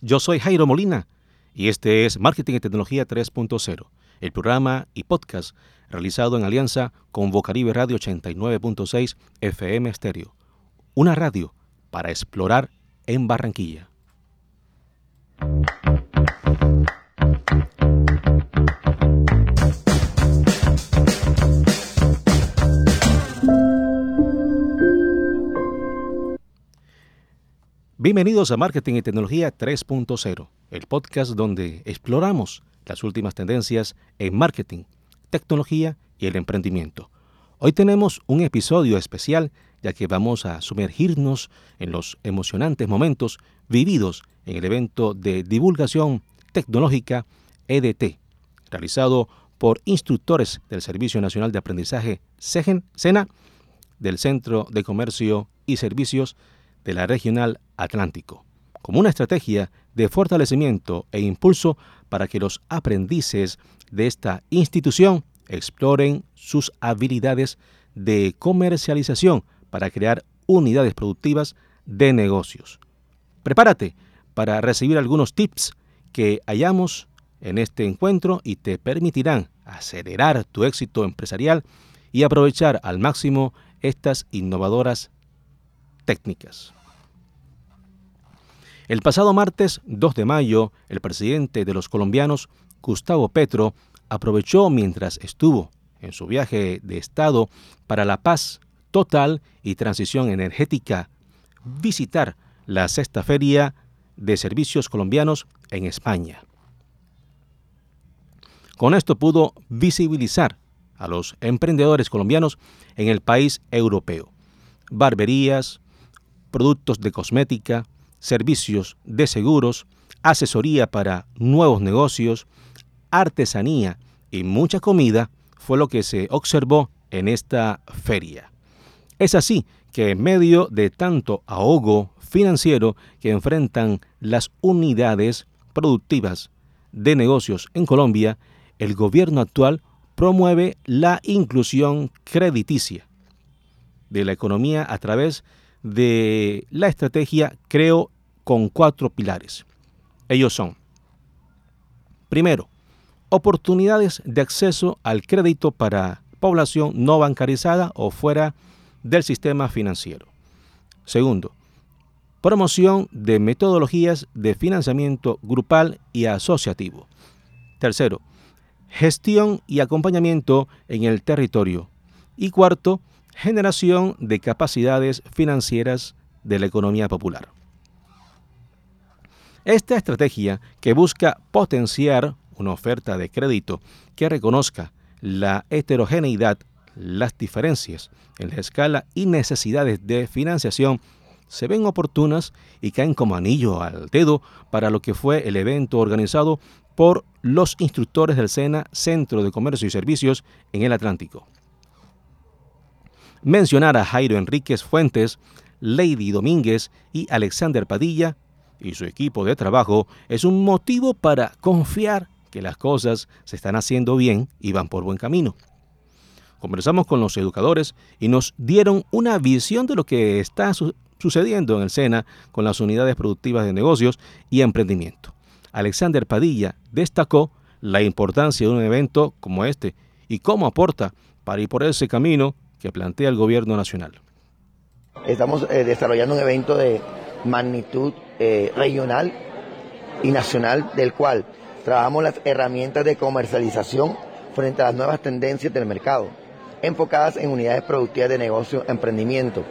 Yo soy Jairo Molina y este es Marketing y Tecnología 3.0, el programa y podcast realizado en alianza con Bocaribe Radio 89.6 FM Stereo, una radio para explorar en Barranquilla. Bienvenidos a Marketing y Tecnología 3.0, el podcast donde exploramos las últimas tendencias en marketing, tecnología y el emprendimiento. Hoy tenemos un episodio especial ya que vamos a sumergirnos en los emocionantes momentos vividos en el evento de divulgación tecnológica EDT, realizado por instructores del Servicio Nacional de Aprendizaje SENA, del Centro de Comercio y Servicios de la Regional Atlántico, como una estrategia de fortalecimiento e impulso para que los aprendices de esta institución exploren sus habilidades de comercialización para crear unidades productivas de negocios. Prepárate para recibir algunos tips que hallamos en este encuentro y te permitirán acelerar tu éxito empresarial y aprovechar al máximo estas innovadoras técnicas. El pasado martes 2 de mayo, el presidente de los colombianos, Gustavo Petro, aprovechó mientras estuvo en su viaje de Estado para la paz total y transición energética, visitar la sexta feria de servicios colombianos en España. Con esto pudo visibilizar a los emprendedores colombianos en el país europeo. Barberías, productos de cosmética, servicios de seguros, asesoría para nuevos negocios, artesanía y mucha comida fue lo que se observó en esta feria. Es así que en medio de tanto ahogo financiero que enfrentan las unidades productivas de negocios en Colombia, el gobierno actual promueve la inclusión crediticia de la economía a través de de la estrategia creo con cuatro pilares. Ellos son, primero, oportunidades de acceso al crédito para población no bancarizada o fuera del sistema financiero. Segundo, promoción de metodologías de financiamiento grupal y asociativo. Tercero, gestión y acompañamiento en el territorio. Y cuarto, generación de capacidades financieras de la economía popular. Esta estrategia que busca potenciar una oferta de crédito que reconozca la heterogeneidad, las diferencias en la escala y necesidades de financiación se ven oportunas y caen como anillo al dedo para lo que fue el evento organizado por los instructores del SENA Centro de Comercio y Servicios en el Atlántico. Mencionar a Jairo Enríquez Fuentes, Lady Domínguez y Alexander Padilla y su equipo de trabajo es un motivo para confiar que las cosas se están haciendo bien y van por buen camino. Conversamos con los educadores y nos dieron una visión de lo que está sucediendo en el SENA con las unidades productivas de negocios y emprendimiento. Alexander Padilla destacó la importancia de un evento como este y cómo aporta para ir por ese camino que plantea el gobierno nacional. Estamos eh, desarrollando un evento de magnitud eh, regional y nacional, del cual trabajamos las herramientas de comercialización frente a las nuevas tendencias del mercado, enfocadas en unidades productivas de negocio, emprendimiento.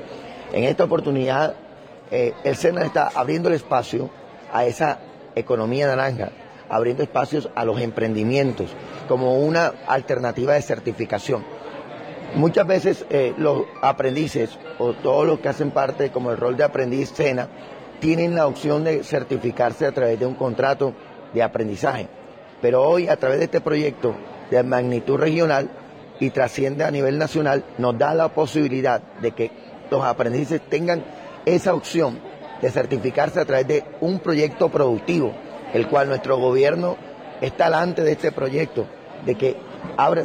En esta oportunidad, eh, el SENA está abriendo el espacio a esa economía naranja, abriendo espacios a los emprendimientos como una alternativa de certificación Muchas veces eh, los aprendices o todos los que hacen parte como el rol de aprendiz SENA tienen la opción de certificarse a través de un contrato de aprendizaje. Pero hoy a través de este proyecto de magnitud regional y trasciende a nivel nacional nos da la posibilidad de que los aprendices tengan esa opción de certificarse a través de un proyecto productivo, el cual nuestro gobierno está delante de este proyecto, de que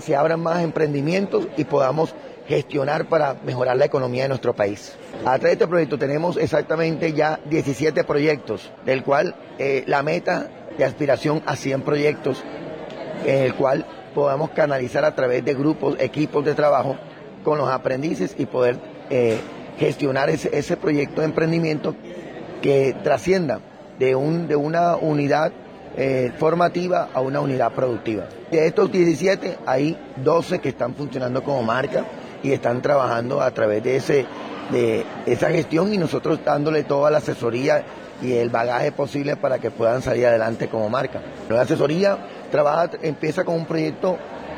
se abran más emprendimientos y podamos gestionar para mejorar la economía de nuestro país. A través de este proyecto tenemos exactamente ya 17 proyectos, del cual eh, la meta de aspiración a 100 proyectos, en el cual podamos canalizar a través de grupos, equipos de trabajo con los aprendices y poder eh, gestionar ese, proyecto de emprendimiento que trascienda de, un, de una unidad eh, formativa a una unidad productiva. De estos 17 hay 12 que están funcionando como marca y están trabajando a través de, ese, de esa gestión y nosotros dándole toda la asesoría y el bagaje posible para que puedan salir adelante como marca. La asesoría trabaja, empieza con un proyecto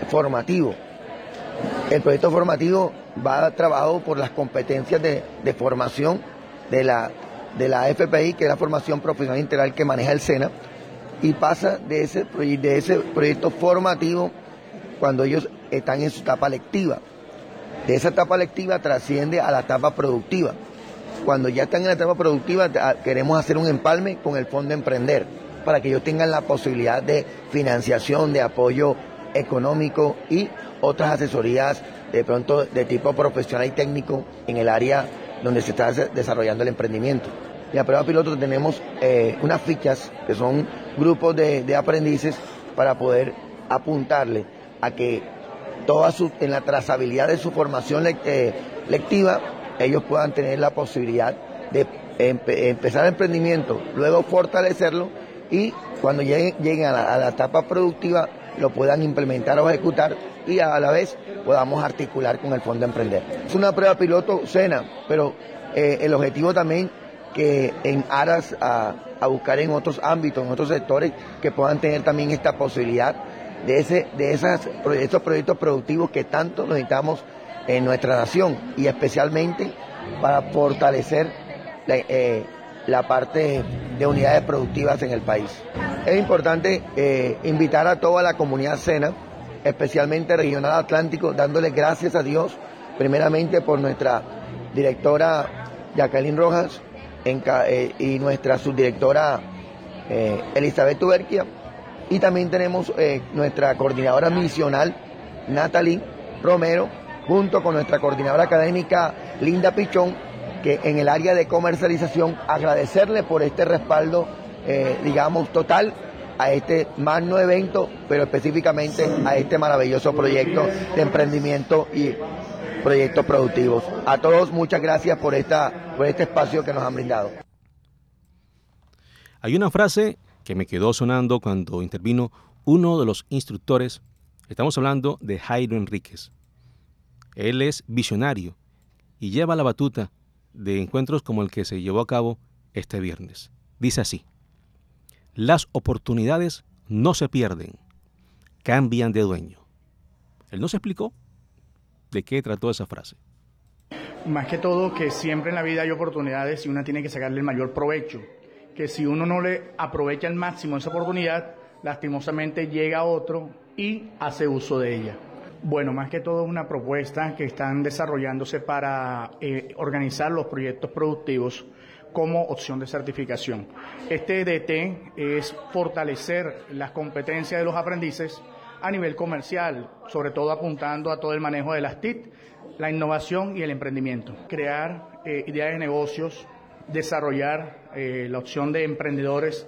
formativo. El proyecto formativo va trabajado por las competencias de, formación de la, de la FPI, que es la formación profesional integral que maneja el SENA, y pasa de ese, de ese proyecto formativo cuando ellos están en su etapa lectiva. De esa etapa lectiva trasciende a la etapa productiva. Cuando ya están en la etapa productiva, queremos hacer un empalme con el Fondo Emprender para que ellos tengan la posibilidad de financiación, de apoyo económico y otras asesorías de pronto de tipo profesional y técnico en el área donde se está desarrollando el emprendimiento. En la prueba piloto tenemos eh, unas fichas que son grupos de, aprendices para poder apuntarle a que toda su, en la trazabilidad de su formación eh, lectiva ellos puedan tener la posibilidad de empezar el emprendimiento, luego fortalecerlo y cuando lleguen, a, la, etapa productiva lo puedan implementar o ejecutar y a la vez podamos articular con el Fondo Emprender. Es una prueba piloto cena, pero eh, el objetivo también que en aras a, buscar en otros ámbitos, en otros sectores, que puedan tener también esta posibilidad de, ese, de esas, estos proyectos productivos que tanto necesitamos en nuestra nación y especialmente para fortalecer la, eh, parte de unidades productivas en el país. Es importante eh, invitar a toda la comunidad SENA, especialmente Regional Atlántico, dándole gracias a Dios, primeramente por nuestra directora Jacqueline Rojas, eh, y nuestra subdirectora eh, Elizabeth Tuberquia. Y también tenemos eh, nuestra coordinadora misional, Natalie Romero, junto con nuestra coordinadora académica, Linda Pichón, que en el área de comercialización agradecerle por este respaldo, digamos, total a este magno evento, pero específicamente a este maravilloso proyecto de emprendimiento y proyectos productivos. A todos muchas gracias por, esta, por este espacio que nos han brindado. Hay una frase que me quedó sonando cuando intervino uno de los instructores. Estamos hablando de Jairo Enríquez. Él es visionario y lleva la batuta de encuentros como el que se llevó a cabo este viernes. Dice así, las oportunidades no se pierden, cambian de dueño. Él no se explicó ¿De qué trató esa frase? Más que todo que siempre en la vida hay oportunidades y una tiene que sacarle el mayor provecho. Que si uno no le aprovecha al máximo esa oportunidad, lastimosamente llega otro y hace uso de ella. Bueno, más que todo es una propuesta que están desarrollándose para eh, organizar los proyectos productivos como opción de certificación. Este DT es fortalecer las competencias de los aprendices a nivel comercial, sobre todo apuntando a todo el manejo de las TIC, la innovación y el emprendimiento. Crear eh, ideas de negocios, desarrollar eh, la opción de emprendedores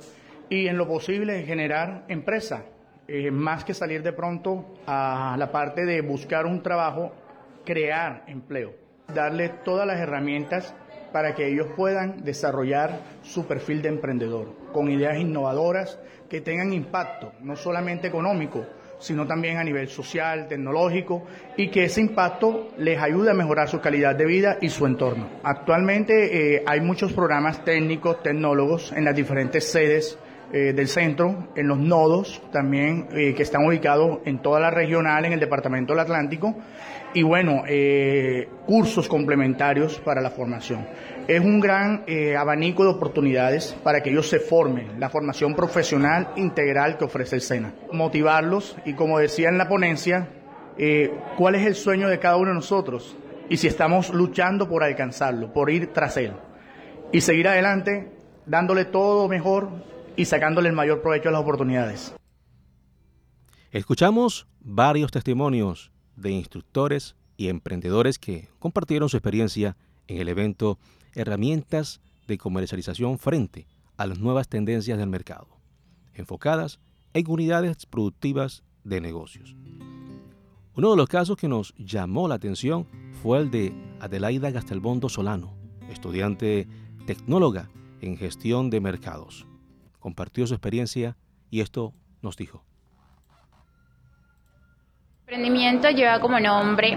y en lo posible generar empresa, eh, más que salir de pronto a la parte de buscar un trabajo, crear empleo, darle todas las herramientas para que ellos puedan desarrollar su perfil de emprendedor, con ideas innovadoras que tengan impacto, no solamente económico, sino también a nivel social, tecnológico, y que ese impacto les ayude a mejorar su calidad de vida y su entorno. Actualmente eh, hay muchos programas técnicos, tecnólogos en las diferentes sedes eh, del centro, en los nodos también eh, que están ubicados en toda la regional, en el departamento del Atlántico, y bueno, cursos complementarios para la formación es un gran eh, abanico de oportunidades para que ellos se formen, la formación profesional integral que ofrece el SENA. Motivarlos y como decía en la ponencia, eh, cuál es el sueño de cada uno de nosotros y si estamos luchando por alcanzarlo, por ir tras él. Y seguir adelante dándole todo mejor y sacándole el mayor provecho a las oportunidades. Escuchamos varios testimonios de instructores y emprendedores que compartieron su experiencia en el evento Herramientas de comercialización frente a las nuevas tendencias del mercado, enfocadas en unidades productivas de negocios. Uno de los casos que nos llamó la atención fue el de Adelaida Gastelbondo Solano, estudiante tecnóloga en gestión de mercados. Compartió su experiencia y esto nos dijo. Emprendimiento lleva como nombre,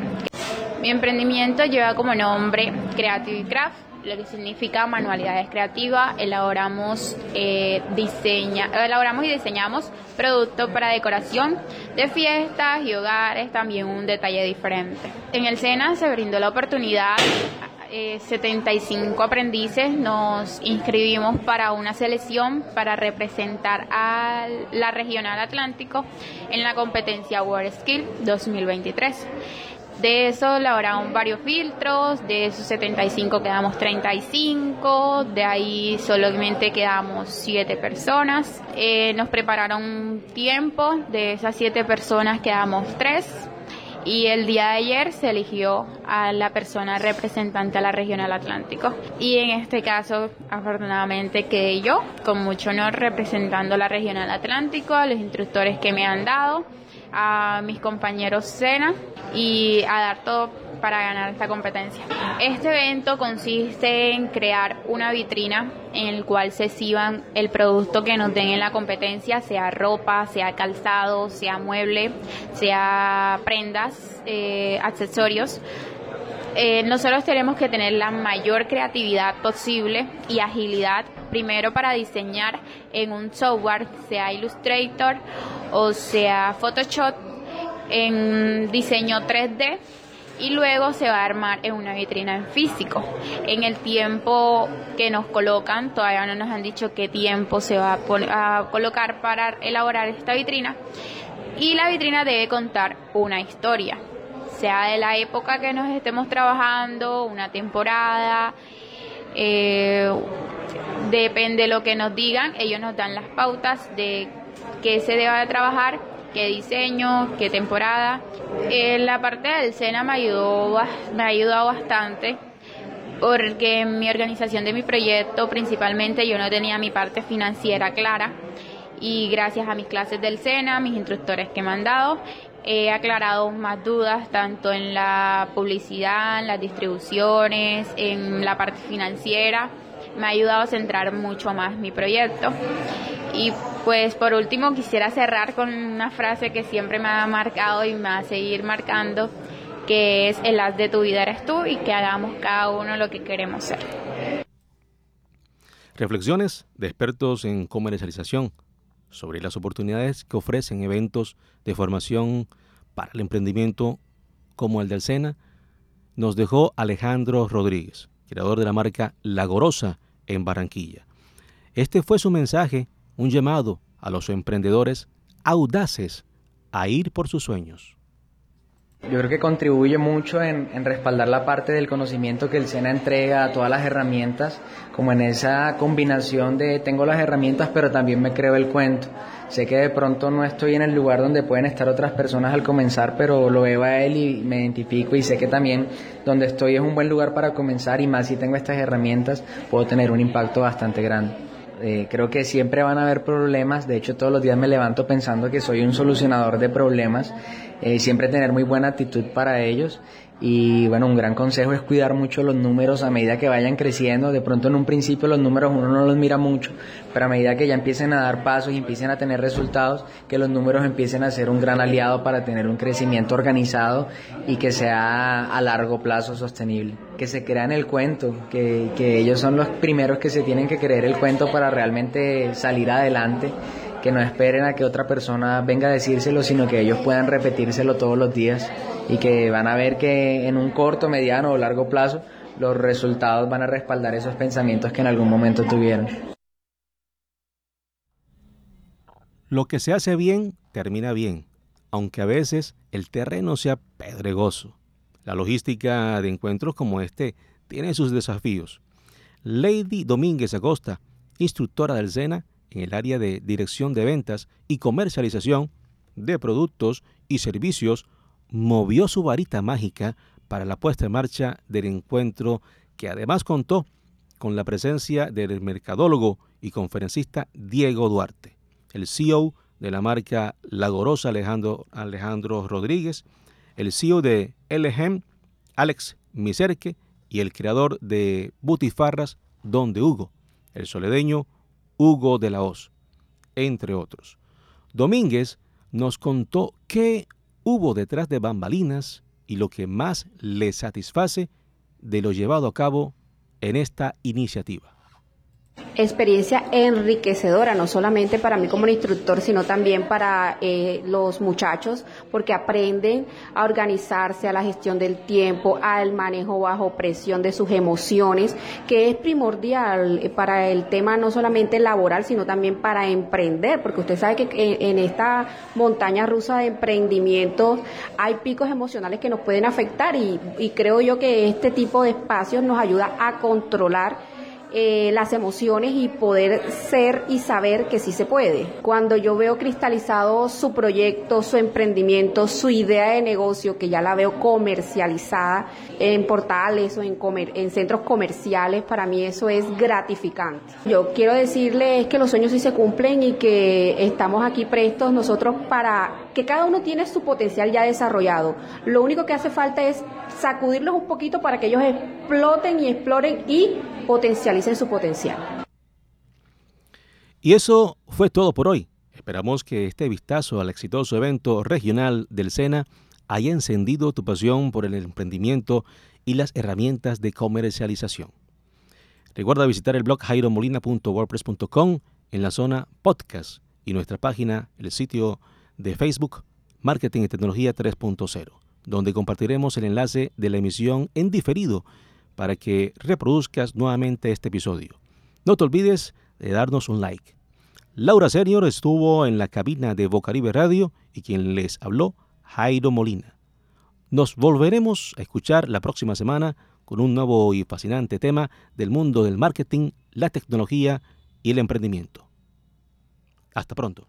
mi emprendimiento lleva como nombre Creative Craft, lo que significa manualidades creativas. Elaboramos, eh, diseña, elaboramos y diseñamos productos para decoración de fiestas y hogares, también un detalle diferente. En el SENA se brindó la oportunidad 75 eh, aprendices nos inscribimos para una selección para representar a la Regional Atlántico en la competencia World Skill 2023. De eso elaboraron varios filtros, de esos 75 quedamos 35, de ahí solamente quedamos 7 personas. Eh, nos prepararon un tiempo, de esas 7 personas quedamos 3 y el día de ayer se eligió a la persona representante a la regional Atlántico. Y en este caso afortunadamente quedé yo con mucho honor representando la regional Atlántico, a los instructores que me han dado, a mis compañeros Sena y a dar todo para ganar esta competencia. Este evento consiste en crear una vitrina en el cual se exhiban el producto que nos den en la competencia, sea ropa, sea calzado, sea mueble, sea prendas, eh, accesorios. Eh, nosotros tenemos que tener la mayor creatividad posible y agilidad, primero para diseñar en un software, sea Illustrator o sea Photoshop, en diseño 3D y luego se va a armar en una vitrina en físico. En el tiempo que nos colocan, todavía no nos han dicho qué tiempo se va a, colocar para elaborar esta vitrina y la vitrina debe contar una historia, sea de la época que nos estemos trabajando, una temporada, eh, depende de lo que nos digan, ellos nos dan las pautas de qué se debe trabajar qué diseño, qué temporada. En la parte del SENA me ayudó, me ha ayudado bastante porque en mi organización de mi proyecto principalmente yo no tenía mi parte financiera clara y gracias a mis clases del SENA, mis instructores que me han dado, he aclarado más dudas tanto en la publicidad, en las distribuciones, en la parte financiera. Me ha ayudado a centrar mucho más mi proyecto. Y pues por último quisiera cerrar con una frase que siempre me ha marcado y me va a seguir marcando, que es el haz de tu vida eres tú y que hagamos cada uno lo que queremos ser. Reflexiones de expertos en comercialización sobre las oportunidades que ofrecen eventos de formación para el emprendimiento como el del SENA, nos dejó Alejandro Rodríguez, creador de la marca La Gorosa en Barranquilla. Este fue su mensaje un llamado a los emprendedores audaces a ir por sus sueños. Yo creo que contribuye mucho en, respaldar la parte del conocimiento que el SENA entrega a todas las herramientas, como en esa combinación de tengo las herramientas pero también me creo el cuento. Sé que de pronto no estoy en el lugar donde pueden estar otras personas al comenzar, pero lo veo a él y me identifico y sé que también donde estoy es un buen lugar para comenzar y más si tengo estas herramientas puedo tener un impacto bastante grande. Eh, creo que siempre van a haber problemas, de hecho todos los días me levanto pensando que soy un solucionador de problemas, eh, siempre tener muy buena actitud para ellos y bueno, un gran consejo es cuidar mucho los números a medida que vayan creciendo. De pronto en un principio los números uno no los mira mucho, pero a medida que ya empiecen a dar pasos y empiecen a tener resultados, que los números empiecen a ser un gran aliado para tener un crecimiento organizado y que sea a largo plazo sostenible. Que se crean el cuento, que, que ellos son los primeros que se tienen que creer el cuento para realmente salir adelante que no esperen a que otra persona venga a decírselo, sino que ellos puedan repetírselo todos los días y que van a ver que en un corto, mediano o largo plazo los resultados van a respaldar esos pensamientos que en algún momento tuvieron. Lo que se hace bien termina bien, aunque a veces el terreno sea pedregoso. La logística de encuentros como este tiene sus desafíos. Lady Domínguez Acosta, instructora del SENA en el área de dirección de ventas y comercialización de productos y servicios, movió su varita mágica para la puesta en marcha del encuentro que además contó con la presencia del mercadólogo y conferencista Diego Duarte, el CEO de la marca Lagorosa Alejandro, Alejandro Rodríguez, el CEO de LGM, Alex Miserque, y el creador de Butifarras, Don de Hugo, el soledeño Hugo de la Hoz, entre otros. Domínguez nos contó qué hubo detrás de bambalinas y lo que más le satisface de lo llevado a cabo en esta iniciativa experiencia enriquecedora, no solamente para mí como instructor, sino también para eh, los muchachos, porque aprenden a organizarse, a la gestión del tiempo, al manejo bajo presión de sus emociones, que es primordial eh, para el tema no solamente laboral, sino también para emprender, porque usted sabe que en esta montaña rusa de emprendimiento hay picos emocionales que nos pueden afectar y, y creo yo que este tipo de espacios nos ayuda a controlar eh, las emociones y poder ser y saber que sí se puede. Cuando yo veo cristalizado su proyecto, su emprendimiento, su idea de negocio, que ya la veo comercializada en portales o en, en centros comerciales, para mí eso es gratificante. Yo quiero decirles que los sueños sí se cumplen y que estamos aquí prestos nosotros para que cada uno tiene su potencial ya desarrollado. Lo único que hace falta es sacudirlos un poquito para que ellos exploten y exploren y potencialicen su potencial. Y eso fue todo por hoy. Esperamos que este vistazo al exitoso evento regional del SENA haya encendido tu pasión por el emprendimiento y las herramientas de comercialización. Recuerda visitar el blog jairomolina.wordpress.com en la zona podcast y nuestra página, el sitio de Facebook Marketing y Tecnología 3.0, donde compartiremos el enlace de la emisión en diferido para que reproduzcas nuevamente este episodio. No te olvides de darnos un like. Laura Senior estuvo en la cabina de Bocaribe Radio y quien les habló, Jairo Molina. Nos volveremos a escuchar la próxima semana con un nuevo y fascinante tema del mundo del marketing, la tecnología y el emprendimiento. Hasta pronto.